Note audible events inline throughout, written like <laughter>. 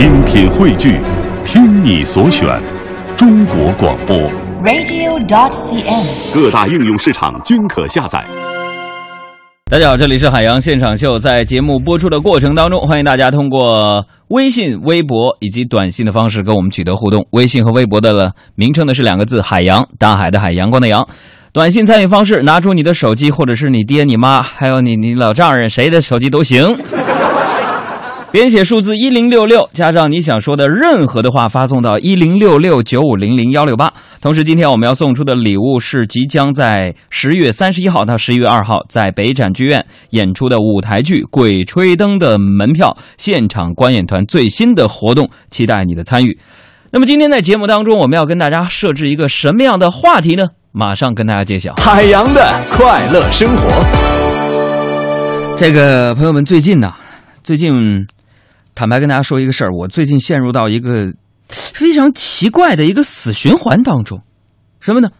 精品汇聚，听你所选，中国广播。radio.dot.cn，。各大应用市场均可下载。大家好，这里是海洋现场秀。在节目播出的过程当中，欢迎大家通过微信、微博以及短信的方式跟我们取得互动。微信和微博的名称呢是两个字：海洋，大海的海，阳光的阳。短信参与方式，拿出你的手机，或者是你爹、你妈，还有你你老丈人谁的手机都行。编写数字一零六六，加上你想说的任何的话，发送到一零六六九五零零幺六八。同时，今天我们要送出的礼物是即将在十月三十一号到十一月二号在北展剧院演出的舞台剧《鬼吹灯》的门票，现场观演团最新的活动，期待你的参与。那么今天在节目当中，我们要跟大家设置一个什么样的话题呢？马上跟大家揭晓。海洋的快乐生活。这个朋友们，最近呢，最近坦白跟大家说一个事儿，我最近陷入到一个非常奇怪的一个死循环当中，什么呢？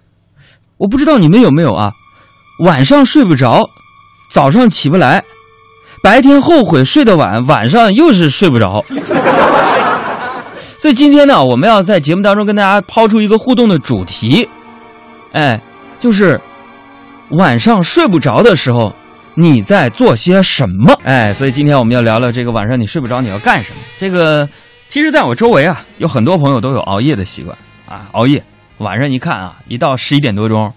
我不知道你们有没有啊，晚上睡不着，早上起不来，白天后悔睡得晚，晚上又是睡不着。<laughs> 所以今天呢，我们要在节目当中跟大家抛出一个互动的主题，哎，就是晚上睡不着的时候。你在做些什么？哎，所以今天我们要聊聊这个晚上你睡不着你要干什么。这个，其实在我周围啊，有很多朋友都有熬夜的习惯啊，熬夜。晚上一看啊，一到十一点多钟，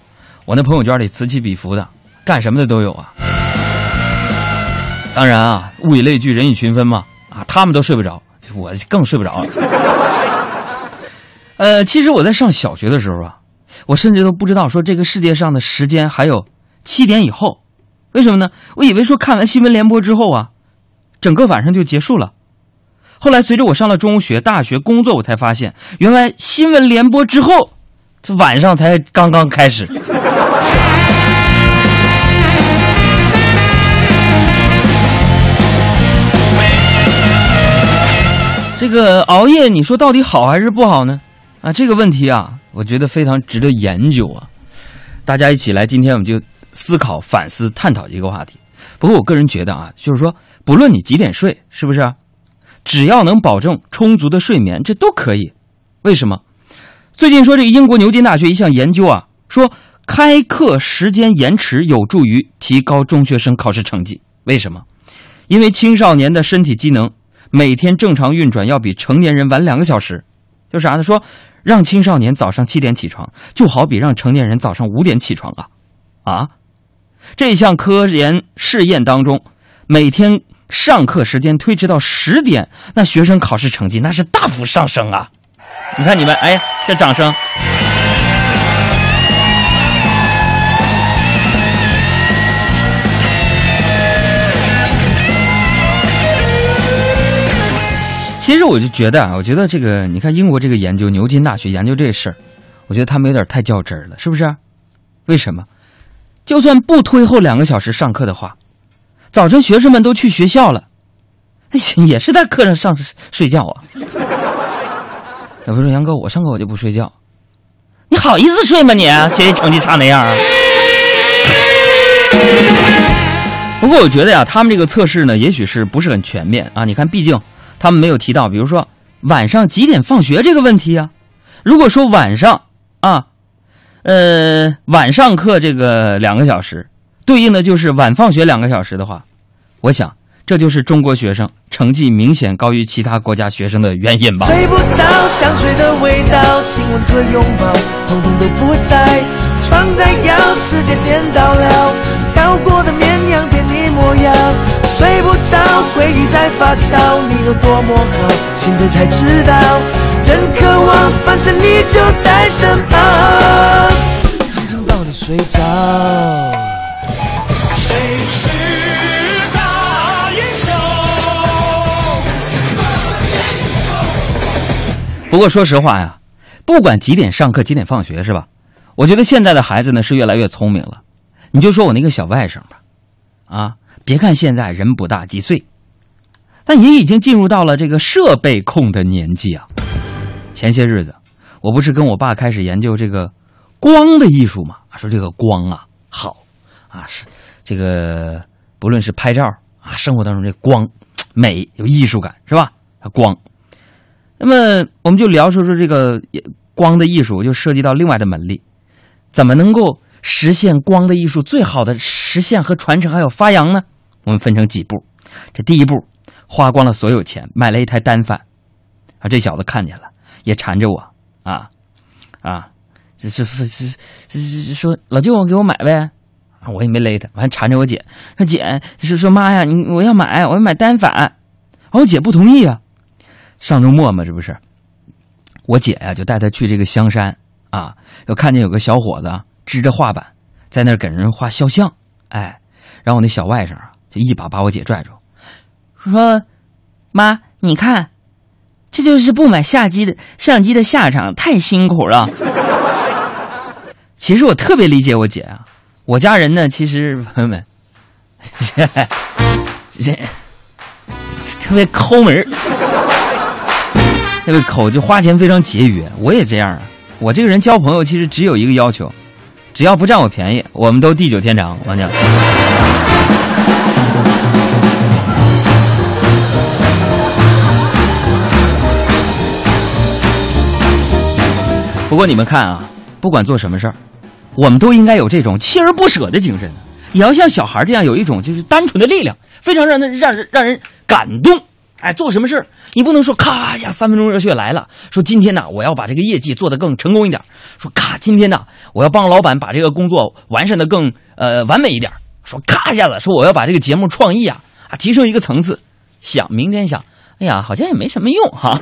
我那朋友圈里此起彼伏的，干什么的都有啊。当然啊，物以类聚，人以群分嘛，啊，他们都睡不着，我更睡不着了。<laughs> 呃，其实我在上小学的时候啊，我甚至都不知道说这个世界上的时间还有七点以后。为什么呢？我以为说看完新闻联播之后啊，整个晚上就结束了。后来随着我上了中学、大学、工作，我才发现，原来新闻联播之后，这晚上才刚刚开始。这个熬夜，你说到底好还是不好呢？啊，这个问题啊，我觉得非常值得研究啊。大家一起来，今天我们就。思考、反思、探讨这个话题。不过，我个人觉得啊，就是说，不论你几点睡，是不是？只要能保证充足的睡眠，这都可以。为什么？最近说这个英国牛津大学一项研究啊，说开课时间延迟有助于提高中学生考试成绩。为什么？因为青少年的身体机能每天正常运转要比成年人晚两个小时。就啥呢？说让青少年早上七点起床，就好比让成年人早上五点起床啊！啊！这项科研试验当中，每天上课时间推迟到十点，那学生考试成绩那是大幅上升啊！你看你们，哎，这掌声。其实我就觉得啊，我觉得这个，你看英国这个研究，牛津大学研究这事儿，我觉得他们有点太较真儿了，是不是？为什么？就算不推后两个小时上课的话，早晨学生们都去学校了，<laughs> 也是在课上上睡觉啊。有人说：“杨哥，我上课我就不睡觉，你好意思睡吗你？学习成绩差那样啊？”不过我觉得呀，他们这个测试呢，也许是不是很全面啊？你看，毕竟他们没有提到，比如说晚上几点放学这个问题啊。如果说晚上啊。呃，晚上课这个两个小时，对应的就是晚放学两个小时的话，我想这就是中国学生成绩明显高于其他国家学生的原因吧。睡不着，香水的味道，亲吻和拥抱，统统都不在。床在摇，时间颠倒了，跳过的绵羊变你模样。睡不着，回忆在发烧，你有多么好，现在才知道。真渴望，反正你就在身旁，紧紧抱你睡着。谁是大英雄？不过说实话呀，不管几点上课，几点放学，是吧？我觉得现在的孩子呢是越来越聪明了。你就说我那个小外甥吧，啊，别看现在人不大几岁，但也已经进入到了这个设备控的年纪啊。前些日子，我不是跟我爸开始研究这个光的艺术嘛？说这个光啊好啊，是这个不论是拍照啊，生活当中这光美有艺术感是吧？光，那么我们就聊说说这个光的艺术，就涉及到另外的门类，怎么能够实现光的艺术最好的实现和传承还有发扬呢？我们分成几步。这第一步，花光了所有钱买了一台单反，啊，这小子看见了也缠着我啊啊，这是是是是说老舅给我买呗，我也没勒他，完缠着我姐。说姐是说妈呀，你我要买我要买单反，我姐不同意啊。上周末嘛，这不是，我姐呀就带他去这个香山啊，就看见有个小伙子支着画板在那儿给人画肖像，哎，然后我那小外甥啊就一把把我姐拽住，说：“妈，你看，这就是不买相机的相机的下场，太辛苦了。”其实我特别理解我姐啊，我家人呢，其实朋友们，<laughs> 这特别抠门儿。这个口就花钱非常节约，我也这样啊。我这个人交朋友其实只有一个要求，只要不占我便宜，我们都地久天长。我讲。不过你们看啊，不管做什么事儿，我们都应该有这种锲而不舍的精神，也要像小孩这样有一种就是单纯的力量，非常让人让人让人感动。哎，做什么事你不能说咔一下三分钟热血来了。说今天呢，我要把这个业绩做得更成功一点。说咔，今天呢，我要帮老板把这个工作完善的更呃完美一点。说咔一下子，说我要把这个节目创意啊啊提升一个层次。想明天想，哎呀，好像也没什么用哈。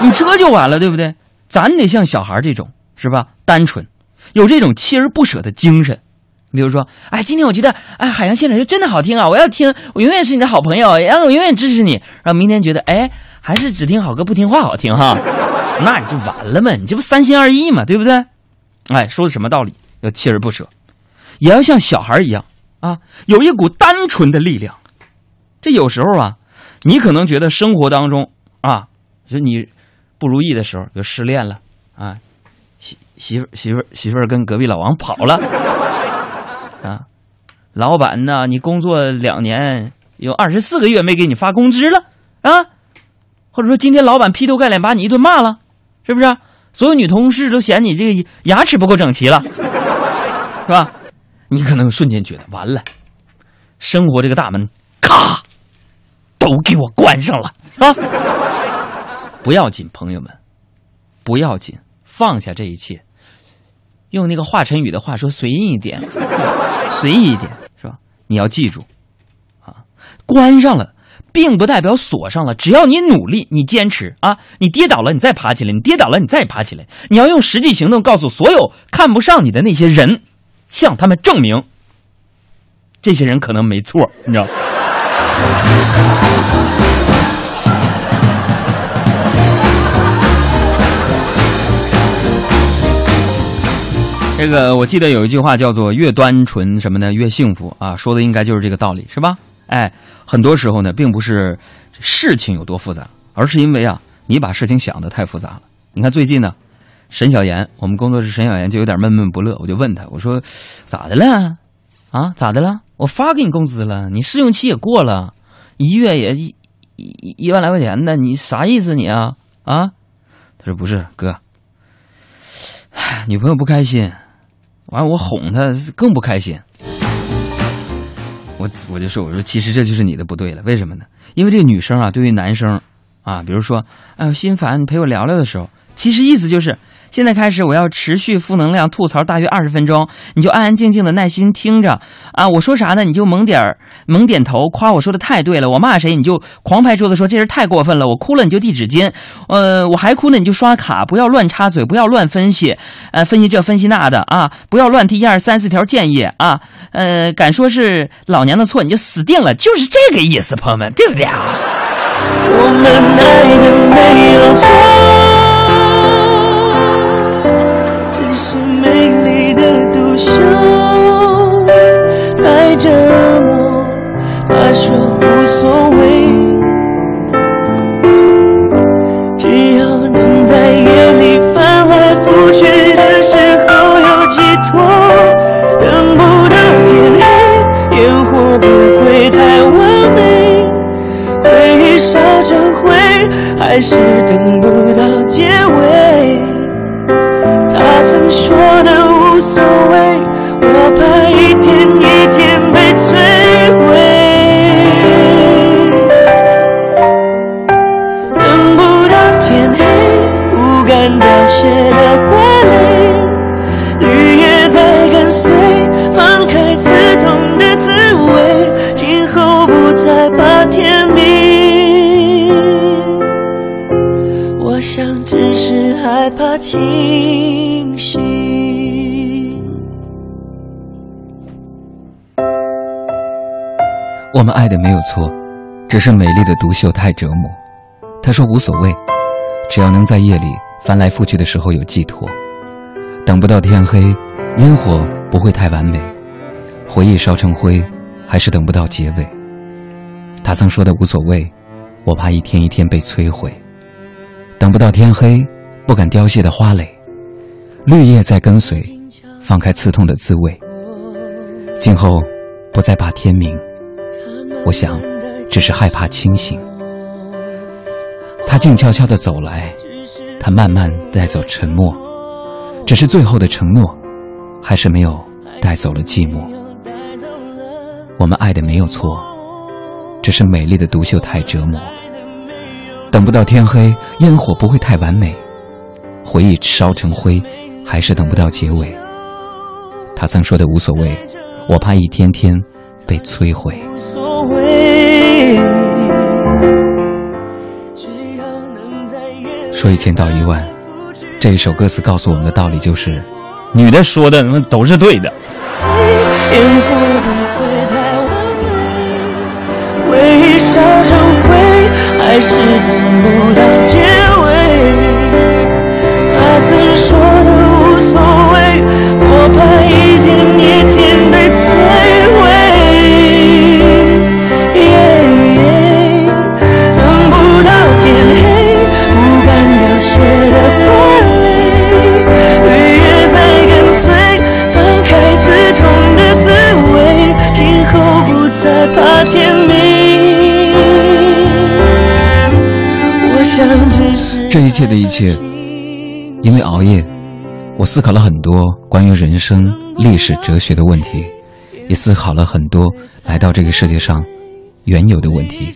你这就完了，对不对？咱得像小孩这种是吧？单纯，有这种锲而不舍的精神。比如说，哎，今天我觉得，哎，海洋现场就真的好听啊！我要听，我永远是你的好朋友，然后我永远支持你。然后明天觉得，哎，还是只听好歌不听话好听哈，<laughs> 那你就完了嘛，你这不三心二意嘛，对不对？哎，说的什么道理？要锲而不舍，也要像小孩一样啊，有一股单纯的力量。这有时候啊，你可能觉得生活当中啊，就你不如意的时候，就失恋了啊，媳媳妇媳妇媳妇跟隔壁老王跑了。啊，老板呢，你工作两年有二十四个月没给你发工资了啊，或者说今天老板劈头盖脸把你一顿骂了，是不是？所有女同事都嫌你这个牙齿不够整齐了，是吧？你可能瞬间觉得完了，生活这个大门咔都给我关上了啊！不要紧，朋友们，不要紧，放下这一切。用那个华晨宇的话说，随意一点，<laughs> 随意一点，是吧？你要记住，啊，关上了，并不代表锁上了。只要你努力，你坚持啊，你跌倒了，你再爬起来；你跌倒了，你再爬起来。你要用实际行动告诉所有看不上你的那些人，向他们证明，这些人可能没错，你知道。这个我记得有一句话叫做“越单纯什么呢越幸福”啊，说的应该就是这个道理，是吧？哎，很多时候呢，并不是事情有多复杂，而是因为啊，你把事情想的太复杂了。你看最近呢，沈小岩，我们工作室沈小岩就有点闷闷不乐，我就问他，我说咋的了？啊，咋的了？我发给你工资了，你试用期也过了，一月也一一一万来块钱呢，你啥意思你啊？啊？他说不是哥，女朋友不开心。完了，我哄他更不开心。我我就说，我说其实这就是你的不对了。为什么呢？因为这个女生啊，对于男生啊，比如说，哎我心烦，你陪我聊聊的时候，其实意思就是。现在开始，我要持续负能量吐槽大约二十分钟，你就安安静静的耐心听着啊！我说啥呢？你就猛点儿猛点头，夸我说的太对了。我骂谁，你就狂拍桌子说这人太过分了。我哭了，你就递纸巾。呃，我还哭呢，你就刷卡，不要乱插嘴，不要乱分析，呃，分析这分析那的啊，不要乱提一二三四条建议啊。呃，敢说是老娘的错，你就死定了，就是这个意思，朋友们，对不对啊？我们爱的没有错。只是美丽的独秀太折磨。他说无所谓，只要能在夜里翻来覆去的时候有寄托。等不到天黑，烟火不会太完美，回忆烧成灰，还是等不到结尾。他曾说的无所谓，我怕一天一天被摧毁。等不到天黑，不敢凋谢的花蕾，绿叶在跟随，放开刺痛的滋味。今后不再怕天明，我想，只是害怕清醒。他静悄悄地走来，他慢慢带走沉默，只是最后的承诺，还是没有带走了寂寞。我们爱的没有错，只是美丽的独秀太折磨。等不到天黑，烟火不会太完美，回忆烧成灰，还是等不到结尾。他曾说的无所谓，我怕一天天被摧毁。无所谓。只要能在说一千道一万，这一首歌词告诉我们的道理就是：女的说的那都是对的。烟火不会太完美，回忆烧成灰，还是等不到结这一切的一切，因为熬夜，我思考了很多关于人生、历史、哲学的问题，也思考了很多来到这个世界上原有的问题。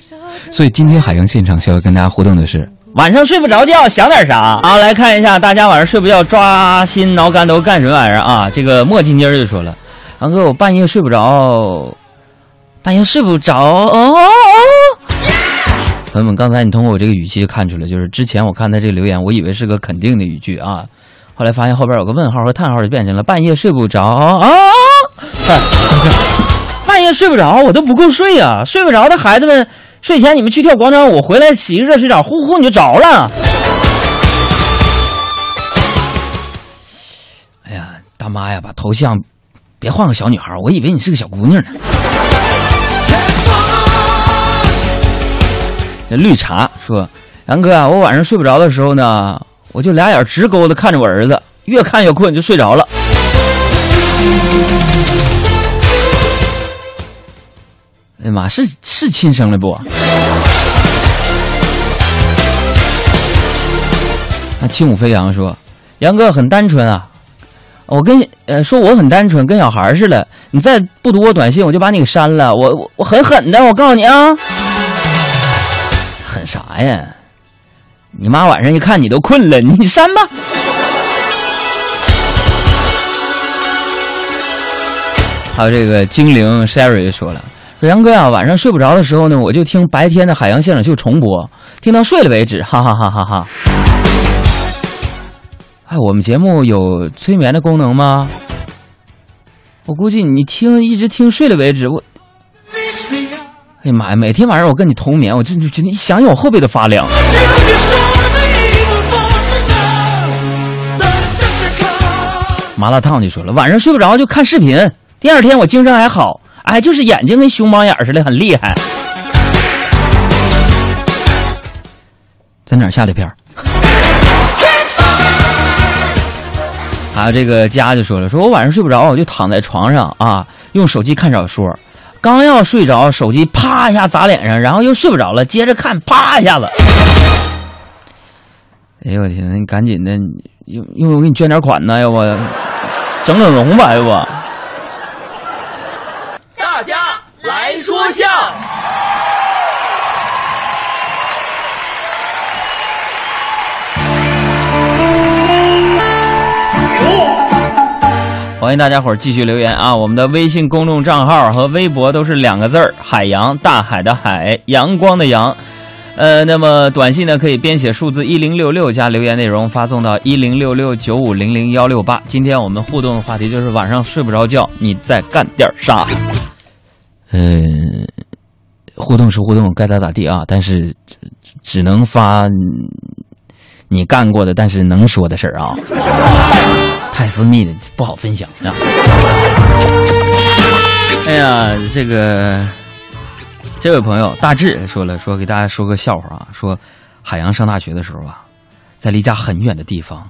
所以今天海洋现场需要跟大家互动的是，晚上睡不着觉，想点啥？好，来看一下大家晚上睡不觉、抓心挠肝都干什么玩意儿啊？这个莫金妮儿就说了：“杨哥，我半夜睡不着，半夜睡不着。”哦，朋朋友们，刚才你通过我这个语气就看出来，就是之前我看他这个留言，我以为是个肯定的语句啊，后来发现后边有个问号和叹号，就变成了半夜睡不着啊。<laughs> 半夜睡不着，我都不够睡呀、睡不着的孩子们，睡前你们去跳广场舞，回来洗个热水澡，呼呼你就着了。哎呀，大妈呀，把头像别换个小女孩，我以为你是个小姑娘呢。绿茶说：“杨哥啊，我晚上睡不着的时候呢，我就俩眼直勾的看着我儿子，越看越困，就睡着了。哎呀妈，是是亲生的不？那轻舞飞扬说：“杨哥很单纯啊，我跟呃说我很单纯，跟小孩似的。你再不读我短信，我就把你给删了。我我我狠狠的，我告诉你啊，狠啥呀？你妈晚上一看你都困了，你删吧。”还有这个精灵 Sherry 说了，说杨哥呀、晚上睡不着的时候呢，我就听白天的海洋现场秀重播，听到睡了为止，哈哈哈哈哈。哎，我们节目有催眠的功能吗？我估计你听一直听睡了为止，我。哎呀妈呀！每天晚上我跟你同眠，我真就真的一想想我后背都发凉。麻辣烫就说了，晚上睡不着就看视频，第二天我精神还好，哎，就是眼睛跟熊猫眼似的，很厉害。在哪儿下的片儿？还有这个家就说了，说我晚上睡不着，我就躺在床上啊，用手机看小说，刚要睡着，手机啪一下砸脸上，然后又睡不着了，接着看，啪一下子。哎呦我天，你赶紧的，用用我给你捐点款呢，要不整整容吧，要不？欢迎大家伙儿继续留言啊！我们的微信公众账号和微博都是两个字儿：海洋，大海的海，阳光的阳。呃，那么短信呢，可以编写数字一零六六加留言内容发送到一零六六九五零零幺六八。今天我们互动的话题就是晚上睡不着觉，你在干点啥？嗯，互动是互动，该咋咋地啊！但是只只能发你干过的，但是能说的事儿啊。太私密的不好分享啊！哎呀，这个这位朋友大志说了，说给大家说个笑话啊，说海洋上大学的时候啊，在离家很远的地方，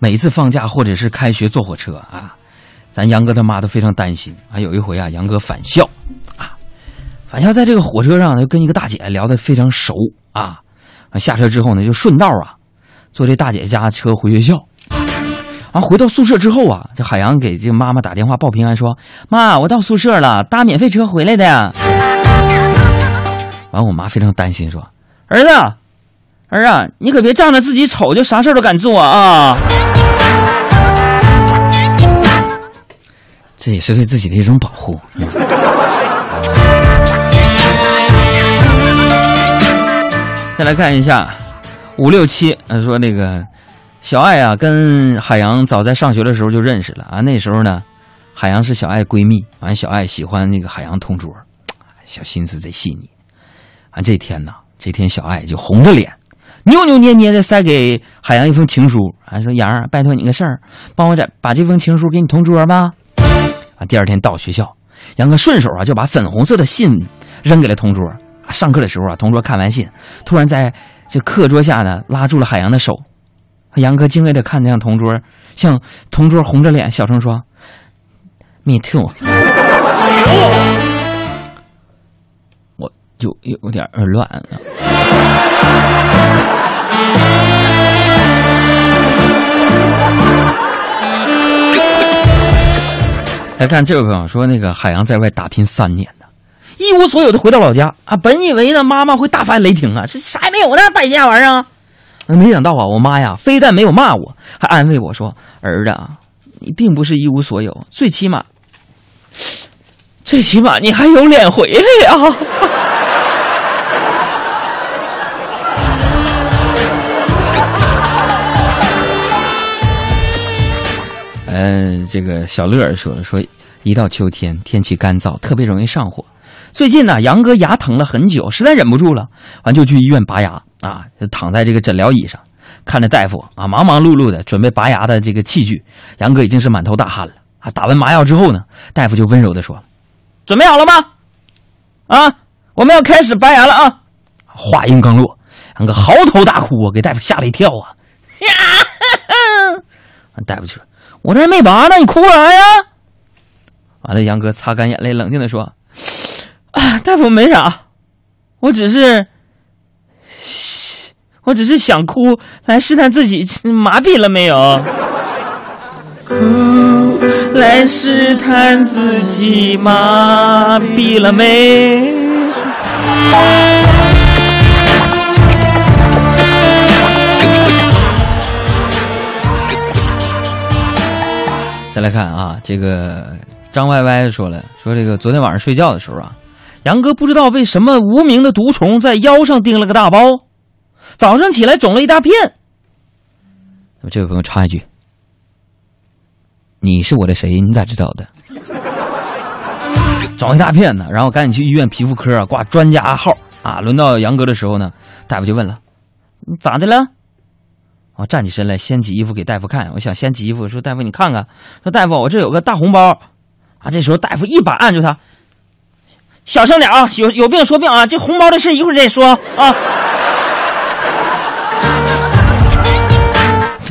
每次放假或者是开学坐火车啊，咱杨哥他妈都非常担心啊。有一回啊，杨哥返校啊，返校在这个火车上就跟一个大姐聊得非常熟啊，下车之后呢，就顺道啊，坐这大姐家车回学校。然后回到宿舍之后啊，这海洋给这妈妈打电话报平安，说：“妈，我到宿舍了，搭免费车回来的。<laughs> ”完，我妈非常担心，说：“儿子，儿啊，你可别仗着自己丑就啥事都敢做啊！”这也是对自己的一种保护。<laughs> 再来看一下五六七，他说那个。小爱啊，跟海洋早在上学的时候就认识了啊。那时候呢，海洋是小爱闺蜜，完小爱喜欢那个海洋同桌，小心思贼细腻。完这天呢，这天小爱就红着脸，扭扭捏捏的塞给海洋一封情书，还说：“杨儿，拜托你个事儿，帮我再把这封情书给你同桌吧。”啊，第二天到学校，杨哥顺手啊就把粉红色的信扔给了同桌。上课的时候啊，同桌看完信，突然在这课桌下呢拉住了海洋的手。杨哥惊愕的看向同桌，向同桌红着脸小声说：“Me too。”我就有点儿乱了。来看这位朋友说，那个海洋在外打拼三年呢，一无所有的回到老家啊，本以为呢妈妈会大发雷霆啊，这啥也没有呢，败家玩意儿啊。没想到啊，我妈呀，非但没有骂我，还安慰我说：“儿子，你并不是一无所有，最起码，最起码你还有脸回来呀。<laughs> ”嗯，这个小乐说，说一到秋天，天气干燥，特别容易上火。最近呢，杨哥牙疼了很久，实在忍不住了，完就去医院拔牙。啊，就躺在这个诊疗椅上，看着大夫啊，忙忙碌碌的准备拔牙的这个器具。杨哥已经是满头大汗了啊！打完麻药之后呢，大夫就温柔的说：“准备好了吗？啊，我们要开始拔牙了啊！”话音刚落，杨哥嚎啕大哭啊，给大夫吓了一跳啊！呀，<laughs> 大夫就说：“我这还没拔呢，你哭啥呀？”完了，杨哥擦干眼泪，冷静的说：“，<laughs> 大夫没啥，我只是……”我只是想哭，来试探自己麻痹了没有。哭，来试探自己麻痹了没。再来看啊，这个张歪歪说了，说这个昨天晚上睡觉的时候啊，杨哥不知道为什么无名的毒虫在腰上叮了个大包。早上起来肿了一大片。那么这位朋友插一句：“你是我的谁？你咋知道的？” <laughs> 肿一大片呢，然后赶紧去医院皮肤科啊挂专家号啊。轮到杨哥的时候呢，大夫就问了：“你咋的了？”我站起身来，掀起衣服给大夫看。我想掀起衣服说：“大夫，你看看。”说：“大夫，我这有个大红包。”啊，这时候大夫一把按住他：“小声点啊，有有病说病啊，这红包的事一会儿再说啊。”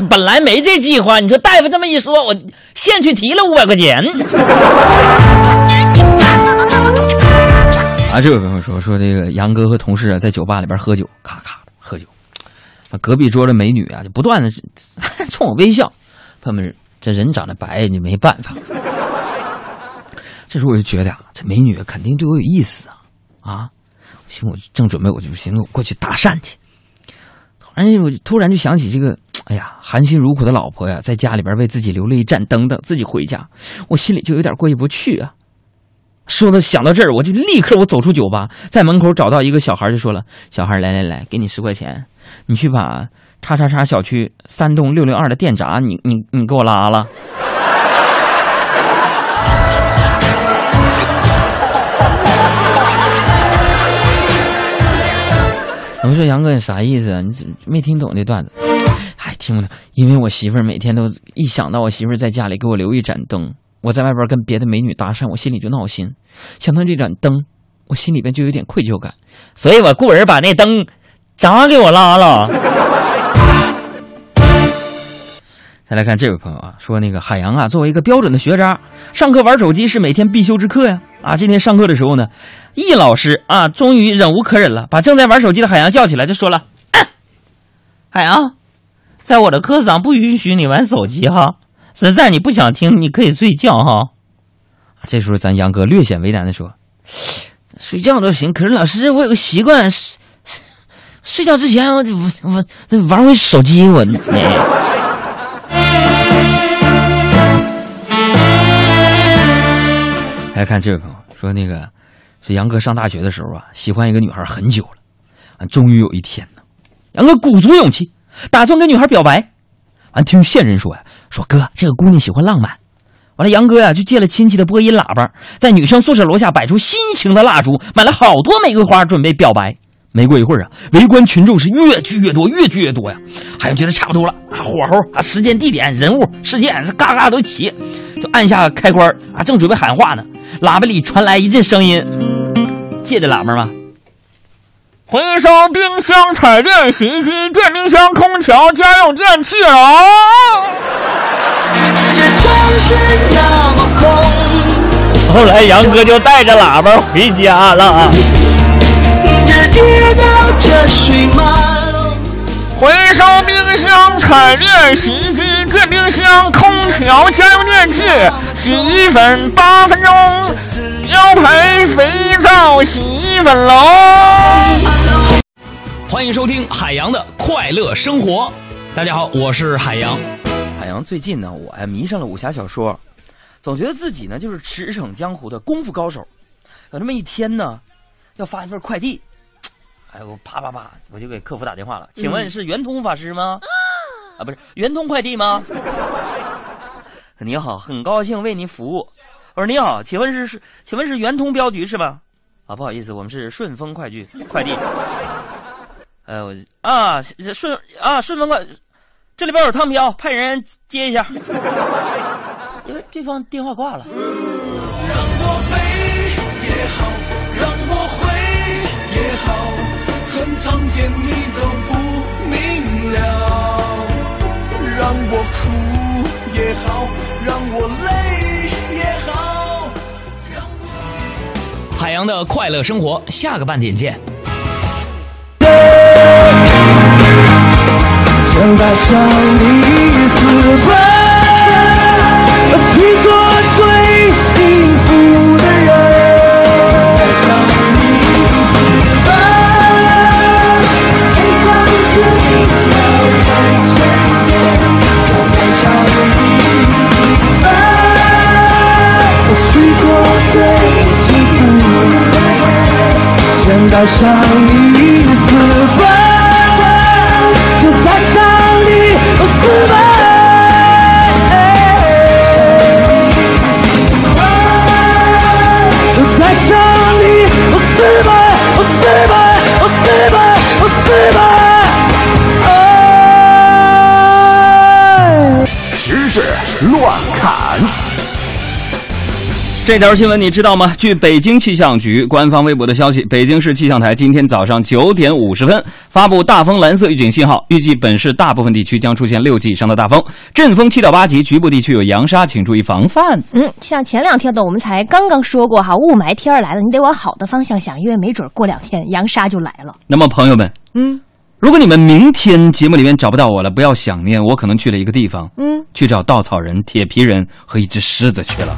本来没这计划，你说大夫这么一说，我现去提了五百块钱。啊，这位朋友说说这个杨哥和同事啊在酒吧里边喝酒，咔咔的喝酒，隔壁桌的美女啊，就不断的 <laughs> 冲我微笑。他们，这人长得白，你没办法。这时候我就觉得啊，这美女肯定对我有意思啊啊我！行，我正准备，我就寻思，我过去搭讪去。突然，我突然就想起这个，哎呀，含辛茹苦的老婆呀，在家里边为自己留了一盏灯，等自己回家，我心里就有点过意不去啊。说到想到这儿，我就立刻我走出酒吧，在门口找到一个小孩，就说了：“小孩，来来来，给你十块钱，你去把叉叉叉小区三栋六零二的电闸，你你你给我拉了。”我们说杨哥，你啥意思啊？你怎没听懂这段子？哎，听不懂，因为我媳妇儿每天都一想到我媳妇儿在家里给我留一盏灯，我在外边跟别的美女搭讪，我心里就闹心。想到这盏灯，我心里边就有点愧疚感，所以我雇人把那灯砸给我拉了。再来看这位朋友啊，说那个海洋啊，作为一个标准的学渣，上课玩手机是每天必修之课呀。啊，今天上课的时候呢，易老师啊，终于忍无可忍了，把正在玩手机的海洋叫起来，就说了：“海洋，在我的课上不允许你玩手机哈，实在你不想听，你可以睡觉哈。”这时候，咱杨哥略显为难的说：“睡觉都行，可是老师，我有个习惯，睡觉之前我我我玩会手机，我。”来看这位朋友说，那个是杨哥上大学的时候啊，喜欢一个女孩很久了，啊，终于有一天呢，杨哥鼓足勇气，打算跟女孩表白。完，听线人说呀，说哥，这个姑娘喜欢浪漫。完了，杨哥呀就借了亲戚的播音喇叭，在女生宿舍楼下摆出心形的蜡烛，买了好多玫瑰花，准备表白。没过一会儿啊，围观群众是越聚越多，越聚越多呀。海洋觉得差不多了啊，火候啊，时间、地点、人物、事件是嘎嘎都齐，就按下开关啊，正准备喊话呢，喇叭里传来一阵声音，借的喇叭吗？回收冰箱、彩电、洗衣机、电冰箱、空调、家用电器啊。这城市那么空。后来杨哥就带着喇叭回家了。回收冰箱、彩电、洗衣机、电冰箱、空调、家用电器、洗衣粉八分钟，要赔肥皂、洗衣粉喽！欢迎收听海洋的快乐生活。大家好，我是海洋。海洋最近呢，我呀迷上了武侠小说，总觉得自己呢就是驰骋江湖的功夫高手。有那么一天呢，要发一份快递。哎，我啪啪啪，我就给客服打电话了。请问是圆通法师吗？啊，不是圆通快递吗？<laughs> 你好，很高兴为您服务。我说你好，请问是是，请问是圆通镖局是吧？啊，不好意思，我们是顺丰快递快递。呃，我啊顺啊顺丰快，这里边有汤瓢，派人接一下。<laughs> 因为对方电话挂了。苍天你都不明了，让我哭也好，让我累也好，让我。海洋的快乐生活，下个半点见。想带上你私奔，带上你私奔，就带上你私奔。带上你私奔，私奔，私奔，私奔。时事乱砍。这条新闻你知道吗？据北京气象局官方微博的消息，北京市气象台今天早上九点五十分发布大风蓝色预警信号，预计本市大部分地区将出现六级以上的大风，阵风七到八级，局部地区有扬沙，请注意防范。嗯，像前两天的我们才刚刚说过哈，雾霾天儿来了，你得往好的方向想，因为没准过两天扬沙就来了。那么朋友们，嗯，如果你们明天节目里面找不到我了，不要想念，我可能去了一个地方，嗯，去找稻草人、铁皮人和一只狮子去了。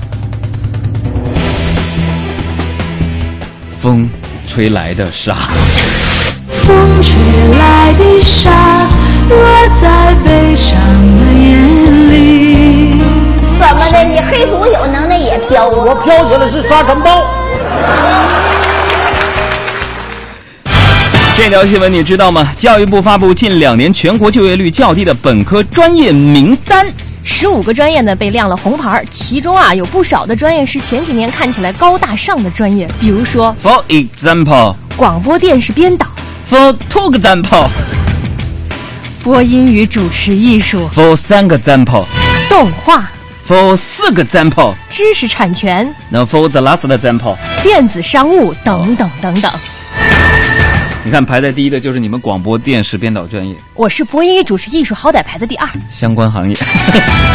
风吹来的沙，风吹来的沙落在悲伤的眼里。怎么的？你黑土有能耐也飘？我飘起来是沙尘暴。这条新闻你知道吗？教育部发布近两年全国就业率较低的本科专业名单，十五个专业呢被亮了红牌，其中啊有不少的专业是前几年看起来高大上的专业，比如说 For example，广播电视编导、For two example，播音与主持艺术、For 三个 example，For 动画、四个 example，知识产权、那 For the last example，电子商务等等等等。<laughs> 你看排在第一的就是你们广播电视编导专业我是播音与主持艺术，好歹排在第二。相关行业。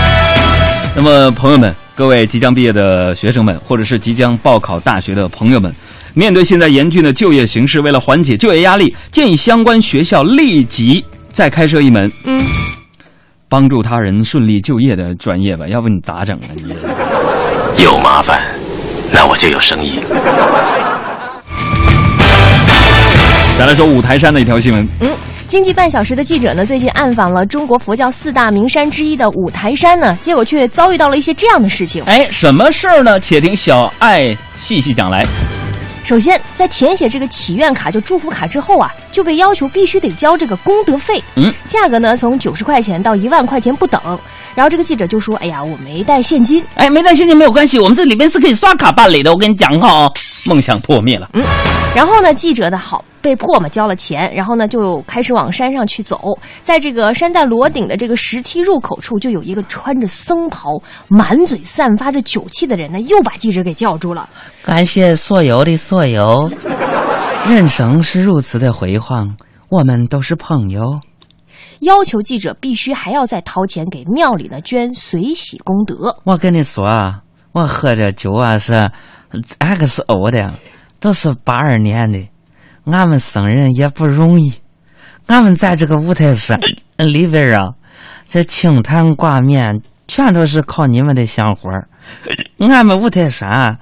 <laughs> 那么，朋友们，各位即将毕业的学生们，或者是即将报考大学的朋友们，面对现在严峻的就业形势，为了缓解就业压力，建议相关学校立即再开设一门嗯，帮助他人顺利就业的专业吧，要不你咋整啊？你有麻烦，那我就有生意。再来说五台山的一条新闻，嗯，经济半小时的记者呢，最近暗访了中国佛教四大名山之一的五台山呢，结果却遭遇到了一些这样的事情。哎，什么事儿呢？且听小爱细细讲来。首先，在填写这个祈愿卡就祝福卡之后啊，就被要求必须得交这个功德费，嗯，价格呢从九十块钱到一万块钱不等。然后这个记者就说：“哎呀，我没带现金。哎，没带现金没有关系，我们这里边是可以刷卡办理的。我跟你讲哈，梦想破灭了。”嗯然后呢，记者的好被迫嘛交了钱，然后呢就开始往山上去走。在这个山带罗顶的这个石梯入口处，就有一个穿着僧袍、满嘴散发着酒气的人呢，又把记者给叫住了。感谢所有的所有，人生是如此的辉煌，我们都是朋友。要求记者必须还要再掏钱给庙里呢捐随喜功德。我跟你说啊，我喝这酒啊是 XO 的，都是八二年的，俺们生人也不容易。俺们在这个五台山里边啊，这清谈挂面全都是靠你们的香火儿。俺们五台山啊，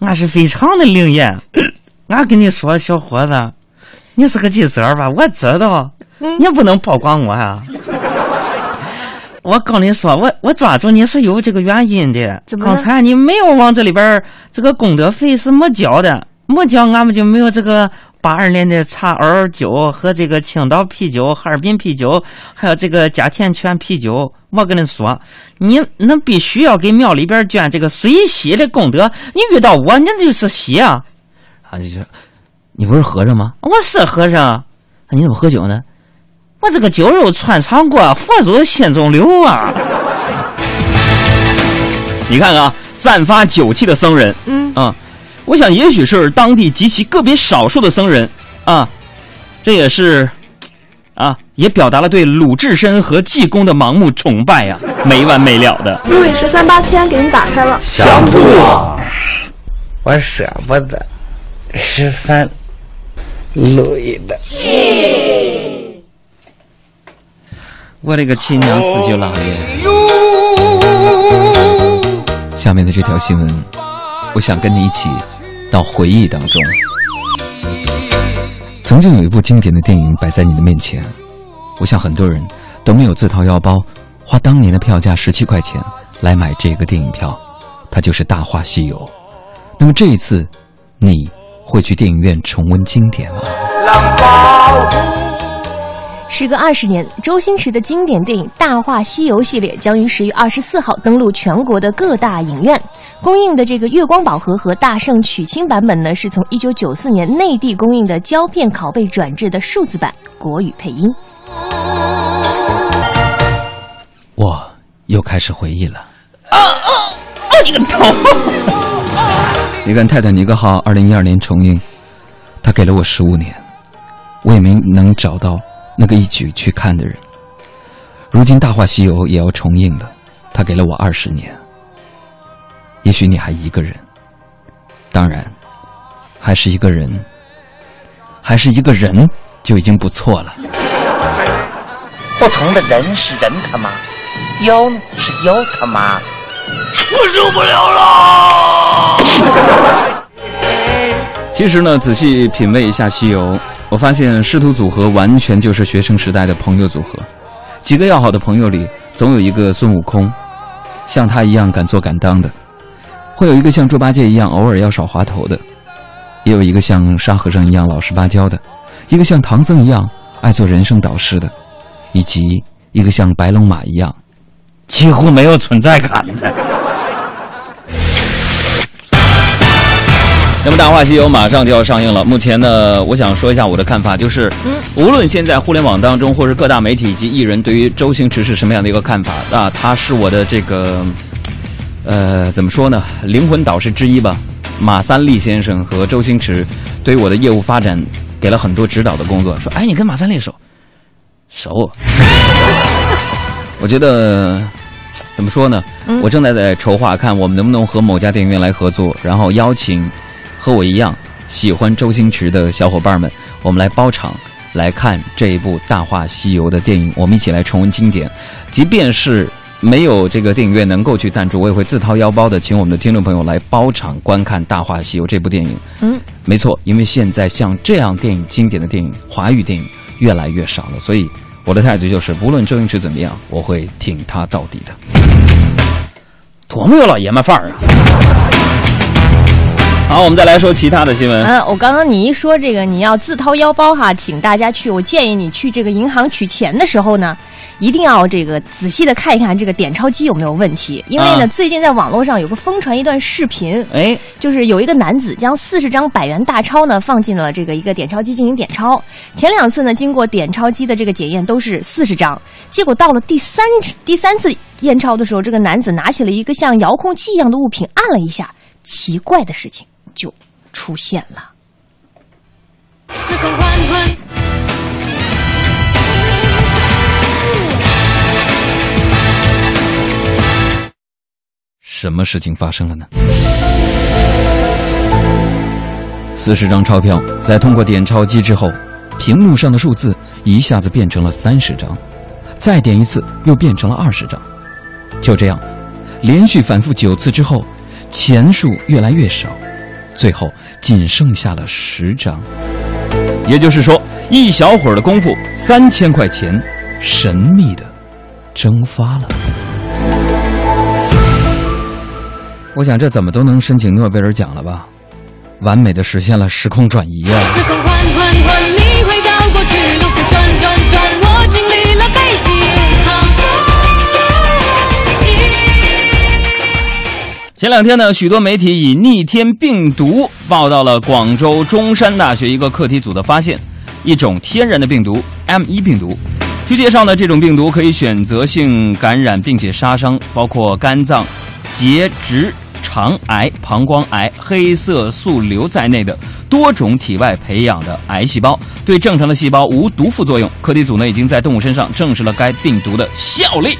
俺是非常的灵验。俺跟你说，小伙子，你是个记者吧？我知道，你不能曝光我啊。<laughs> 我跟你说，我我抓住你是有这个原因的。刚才你没有往这里边这个功德费是没交的，没交，俺们就没有这个八二年的茶饵酒和这个青岛啤酒、哈尔滨啤酒，还有这个嘉田泉啤酒。我跟你说，你那必须要给庙里边捐这个水洗的功德。你遇到我，你就是洗啊！啊，就说你不是和尚吗？我是和尚。啊你怎么喝酒呢？我这个酒肉穿肠过，佛祖心中留啊！<laughs> 你看啊，散发酒气的僧人，嗯啊，我想也许是当地极其个别少数的僧人啊，这也是啊，也表达了对鲁智深和济公的盲目崇拜呀、没完没了的。路易十三八千给你打开了，想不啊，我舍不得十三路易的。我勒个亲娘四舅老爷！下面的这条新闻，我想跟你一起到回忆当中。曾经有一部经典的电影摆在你的面前，我想很多人都没有自掏腰包花当年的票价十七块钱来买这个电影票，它就是《大话西游》。那么这一次，你会去电影院重温经典吗？时隔二十年，周星驰的经典电影《大话西游》系列将于十月二十四号登陆全国的各大影院。公映的这个月光宝盒和大圣娶亲版本呢，是从一九九四年内地公映的胶片拷贝转制的数字版，国语配音。我又开始回忆了。哦，你个头！你看《泰坦尼克号》二零一二年重映，他给了我十五年，我也没能找到那个一起去看的人。如今《大话西游》也要重映了，他给了我二十年。也许你还一个人，当然，还是一个人，还是一个人就已经不错了。不同的人是人他妈，妖是妖他妈。我受不了了。<laughs> 其实呢，仔细品味一下《西游》，我发现师徒组合完全就是学生时代的朋友组合。几个要好的朋友里，总有一个孙悟空，像他一样敢做敢当的；会有一个像猪八戒一样偶尔要耍滑头的；也有一个像沙和尚一样老实巴交的；一个像唐僧一样爱做人生导师的；以及一个像白龙马一样几乎没有存在感的。那么《大话西游》马上就要上映了。目前呢，我想说一下我的看法，就是，无论现在互联网当中，或是各大媒体以及艺人对于周星驰是什么样的一个看法啊，他是我的这个，呃，怎么说呢，灵魂导师之一吧。马三立先生和周星驰对于我的业务发展给了很多指导的工作，说，哎，你跟马三立熟，熟。<laughs> 我觉得怎么说呢？我正在在筹划，看我们能不能和某家电影院来合作，然后邀请和我一样喜欢周星驰的小伙伴们，我们来包场来看这一部《大话西游》的电影，我们一起来重温经典。即便是没有这个电影院能够去赞助，我也会自掏腰包的请我们的听众朋友来包场观看《大话西游》这部电影。嗯，没错，因为现在像这样电影经典的电影，华语电影越来越少了，所以我的态度就是，无论周星驰怎么样，我会挺他到底的。多么有老爷们范儿啊！好，我们再来说其他的新闻。嗯，我刚刚你一说这个，你要自掏腰包哈，请大家去。我建议你去这个银行取钱的时候呢，一定要这个仔细的看一看这个点钞机有没有问题。因为呢，啊最近在网络上有个疯传一段视频，哎，就是有一个男子将四十张百元大钞呢放进了这个一个点钞机进行点钞。前两次呢，经过点钞机的这个检验都是四十张，结果到了第三第三次验钞的时候，这个男子拿起了一个像遥控器一样的物品，按了一下，奇怪的事情就出现了。时空缓缓，什么事情发生了呢？四十张钞票在通过点钞机之后，屏幕上的数字一下子变成了三十张，再点一次又变成了二十张。就这样，连续反复九次之后，钱数越来越少，最后仅剩下了十张。也就是说，一小会儿的功夫，三千块钱神秘的蒸发了。我想这怎么都能申请诺贝尔奖了吧？完美的实现了时空转移啊！前两天呢，许多媒体以逆天病毒报道了广州中山大学一个课题组的发现，一种天然的病毒 M 1病毒。据介绍呢，这种病毒可以选择性感染并且杀伤包括肝脏、结直肠癌、膀胱癌、黑色素瘤在内的多种体外培养的癌细胞，对正常的细胞无毒副作用。课题组呢已经在动物身上证实了该病毒的效力。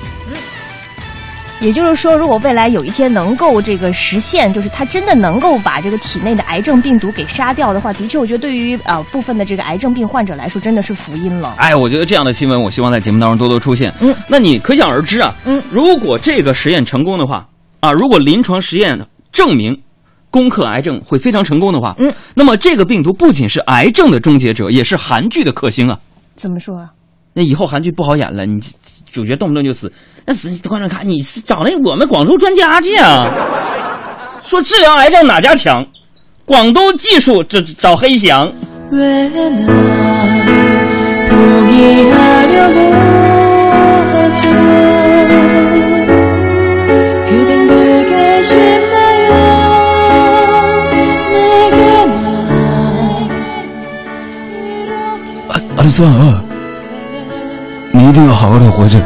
也就是说，如果未来有一天能够这个实现，就是它真的能够把这个体内的癌症病毒给杀掉的话，的确，我觉得对于呃部分的这个癌症病患者来说，真的是福音了。哎，我觉得这样的新闻，我希望在节目当中多多出现。嗯，那你可想而知啊，嗯，如果这个实验成功的话，啊，如果临床实验证明攻克癌症会非常成功的话，嗯，那么这个病毒不仅是癌症的终结者，也是韩剧的克星啊。怎么说啊？那以后韩剧不好演了，你主角动不动就死，那死观众看你是找那我们广州专家去啊？说治疗癌症哪家强？广东技术这找黑翔。阿里斯旺，一定要好好的活着，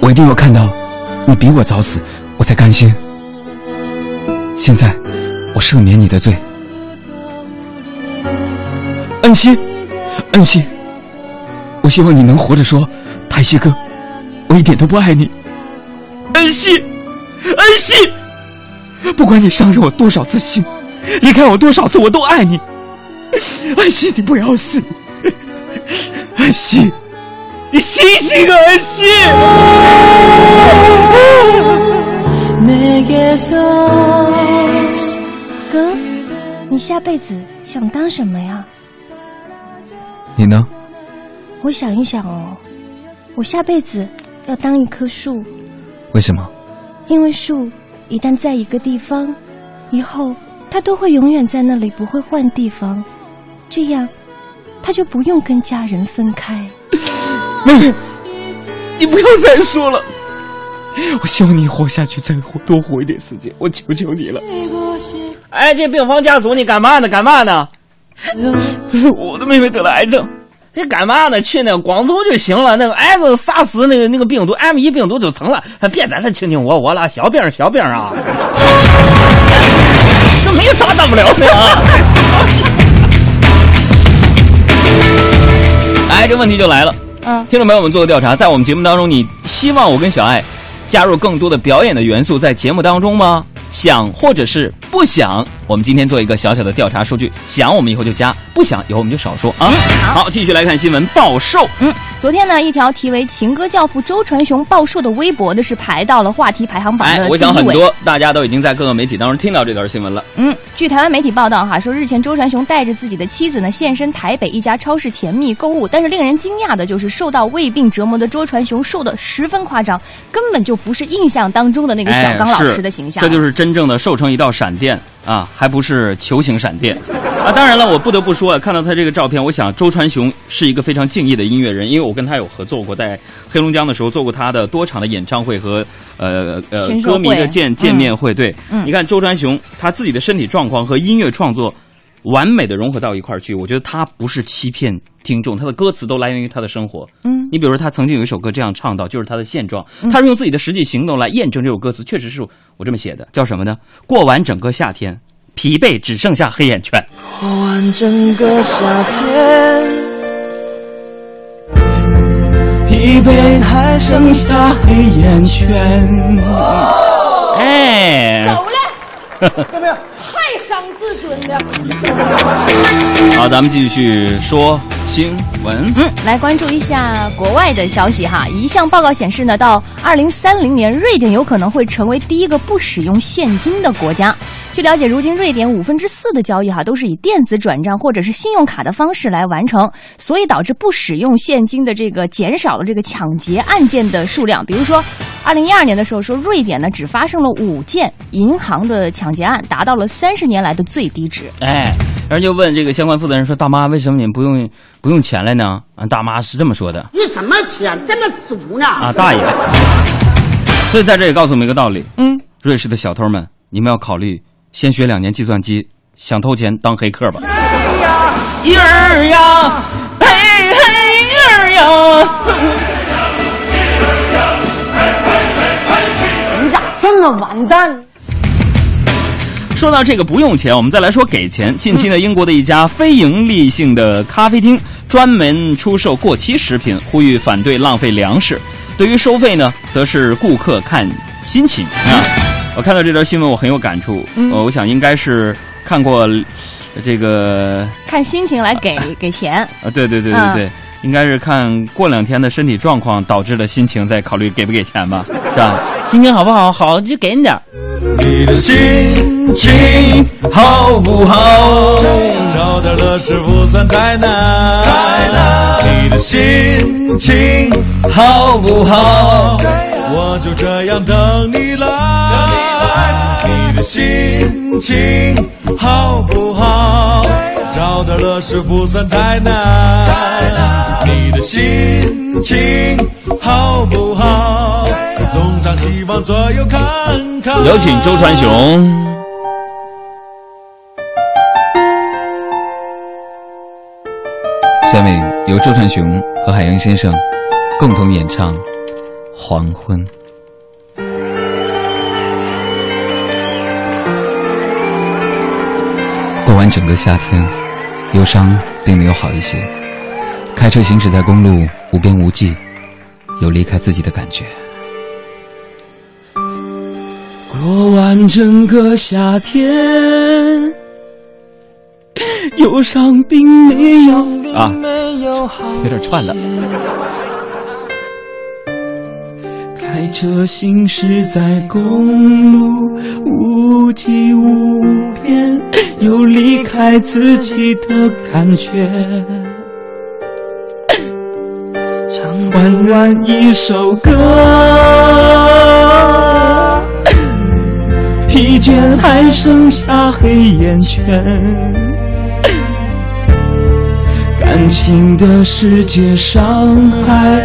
我一定要看到你比我早死，我才甘心。现在，我赦免你的罪。恩熙，恩熙，我希望你能活着说，泰西哥，我一点都不爱你。恩熙，恩熙，不管你伤着我多少次心，离开我多少次，我都爱你。恩熙，你不要死。恩熙，你醒醒啊，安心！哥，你下辈子想当什么呀？你呢？我想一想哦，我下辈子要当一棵树。为什么？因为树一旦在一个地方，以后它都会永远在那里，不会换地方。这样，它就不用跟家人分开。妹，你不要再说了。我希望你活下去，再活多活一点时间，我求求你了。哎，这病房家属，你干嘛呢？干嘛呢？不是我的妹妹得了癌症，你干嘛呢？去那个光头就行了，那个癌症杀死那个那个病毒 M 一病毒就成了，别在这卿卿我我了，小病小病啊，<laughs> 这没啥大不了的啊。<laughs> 哎，这问题就来了，听众朋友们做个调查，在我们节目当中，你希望我跟小爱加入更多的表演的元素在节目当中吗？想或者是不想？我们今天做一个小小的调查数据，想我们以后就加，不想以后我们就少说啊。好，继续来看新闻，暴瘦。嗯，昨天呢，一条题为“情歌教父周传雄暴瘦”的微博呢是排到了话题排行榜的第一位。我想很多大家都已经在各个媒体当中听到这条新闻了。嗯，据台湾媒体报道哈，说日前周传雄带着自己的妻子呢现身台北一家超市甜蜜购物，但是令人惊讶的就是受到胃病折磨的周传雄瘦的十分夸张，根本就不是印象当中的那个小刚老师的形象。这就是真正的瘦成一道闪电啊，还不是球形闪电啊！当然了，我不得不说啊，看到他这个照片，我想周传雄是一个非常敬业的音乐人，因为我跟他有合作过，在黑龙江的时候做过他的多场的演唱会和呃呃歌迷的见见面会。对，你看周传雄他自己的身体状况和音乐创作完美的融合到一块儿去，我觉得他不是欺骗听众，他的歌词都来源于他的生活。嗯，你比如说他曾经有一首歌这样唱到，就是他的现状，他是用自己的实际行动来验证这首歌词确实是我这么写的，叫什么呢？过完整个夏天。疲惫只剩下黑眼圈。过完整个夏天，疲惫还剩下黑眼圈。哎，走了，怎么样？太伤自尊了。好，咱们继续说新闻。嗯，来关注一下国外的消息哈。一项报告显示呢，到二零三零年，瑞典有可能会成为第一个不使用现金的国家。据了解，如今瑞典五分之四的交易哈都是以电子转账或者是信用卡的方式来完成，所以导致不使用现金的这个减少了这个抢劫案件的数量。比如说，二零一二年的时候说，瑞典呢只发生了五件银行的抢劫案，达到了三十年来的最低值。哎，人就问这个相关负责人说：“大妈，为什么你们不用不用钱来呢？”啊，大妈是这么说的：“你什么钱这么俗呢？”啊，大爷。所以在这也告诉我们一个道理：嗯，瑞士的小偷们，你们要考虑。先学两年计算机，想偷钱当黑客吧。一儿呀，嘿嘿一儿呀，你咋这么完蛋？说到这个不用钱，我们再来说给钱。近期呢，英国的一家非盈利性的咖啡厅专门出售过期食品，呼吁反对浪费粮食。对于收费呢，则是顾客看心情啊。我看到这条新闻，我很有感触。嗯，我想应该是看过这个看心情来给给钱啊，对对对对对，应该是看过两天的身体状况导致的心情，再考虑给不给钱吧，是吧？<laughs> 心情好不好？好就给你点你的心情好不好？找点乐事不算太难。太难。你的心情好不好？我就这样等你来。你的心情好不好？找到乐事不算太难。你的心情好不好？东张西望左右看看。有请周传雄。下面由周传雄和海洋先生共同演唱《黄昏》。完整个夏天，忧伤并没有好一些。开车行驶在公路，无边无际，有离开自己的感觉。过完整个夏天，忧忧伤并没有啊，有点串了。开车行驶在公路，无际无边，有离开自己的感觉。唱完一首歌，疲倦还剩下黑眼圈。感情的世界，伤害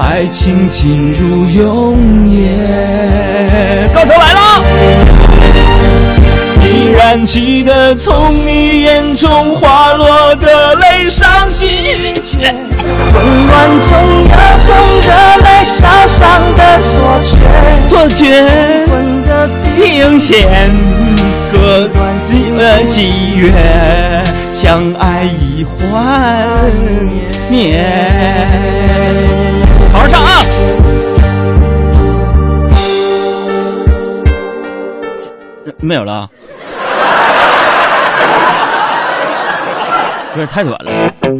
爱情进入永夜。高头来了，依然记得从你眼中滑落的泪，伤心欲绝。混乱中有种热泪烧伤的错觉，错觉。魂的平线，割断喜悦。相爱已幻灭。没有了，有点太短了。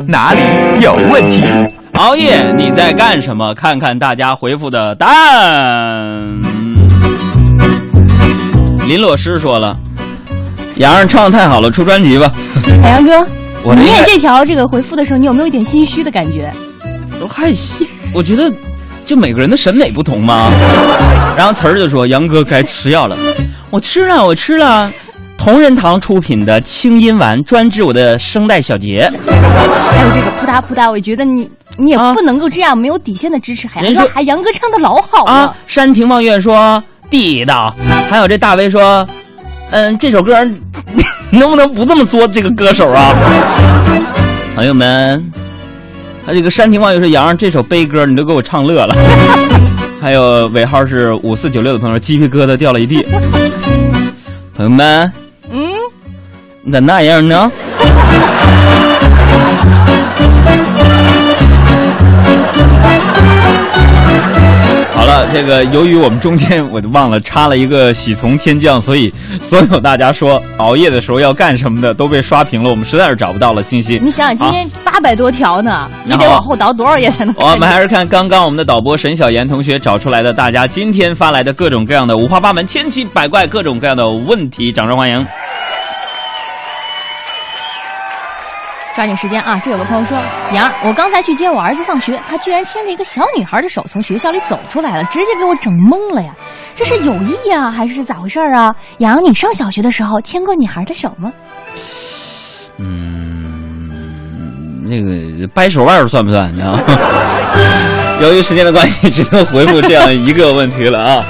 哪里有问题？熬夜你在干什么？看看大家回复的答案。林洛诗说了。洋洋唱的太好了，出专辑吧！海洋哥，我你念这条这个回复的时候，你有没有一点心虚的感觉？都害羞，我觉得就每个人的审美不同嘛。然后词儿就说：“杨哥该吃药了。”我吃了，我吃了，同仁堂出品的清音丸，专治我的声带小结。还有这个扑嗒扑嗒，我觉得你你也不能够这样没有底线的支持海洋哥。还杨哥唱的老好了。啊，山亭望月说地道。还有这大威说。嗯，这首歌 <laughs> 能不能不这么作这个歌手啊？朋友们，还有这个山亭望月说杨这首悲歌你都给我唱乐了。<laughs> 还有尾号是五四九六的朋友，鸡皮疙瘩掉了一地。朋友们，嗯，你咋那样呢？好了，这个由于我们中间我都忘了插了一个喜从天降，所以 <laughs> 所有大家说熬夜的时候要干什么的都被刷屏了，我们实在是找不到了信息。你想想，今天八百多条呢，你得往后倒多少页才能？我们还是看刚刚我们的导播沈小妍同学找出来的，大家今天发来的各种各样的五花八门、千奇百怪、各种各样的问题，掌声欢迎。抓紧时间啊！这有个朋友说：“杨，我刚才去接我儿子放学，他居然牵着一个小女孩的手从学校里走出来了，直接给我整懵了呀！这是有意呀，还是咋回事啊？杨，你上小学的时候牵过女孩的手吗？”嗯，那个掰手腕算不算？你知道由于时间的关系，只能回复这样一个问题了啊。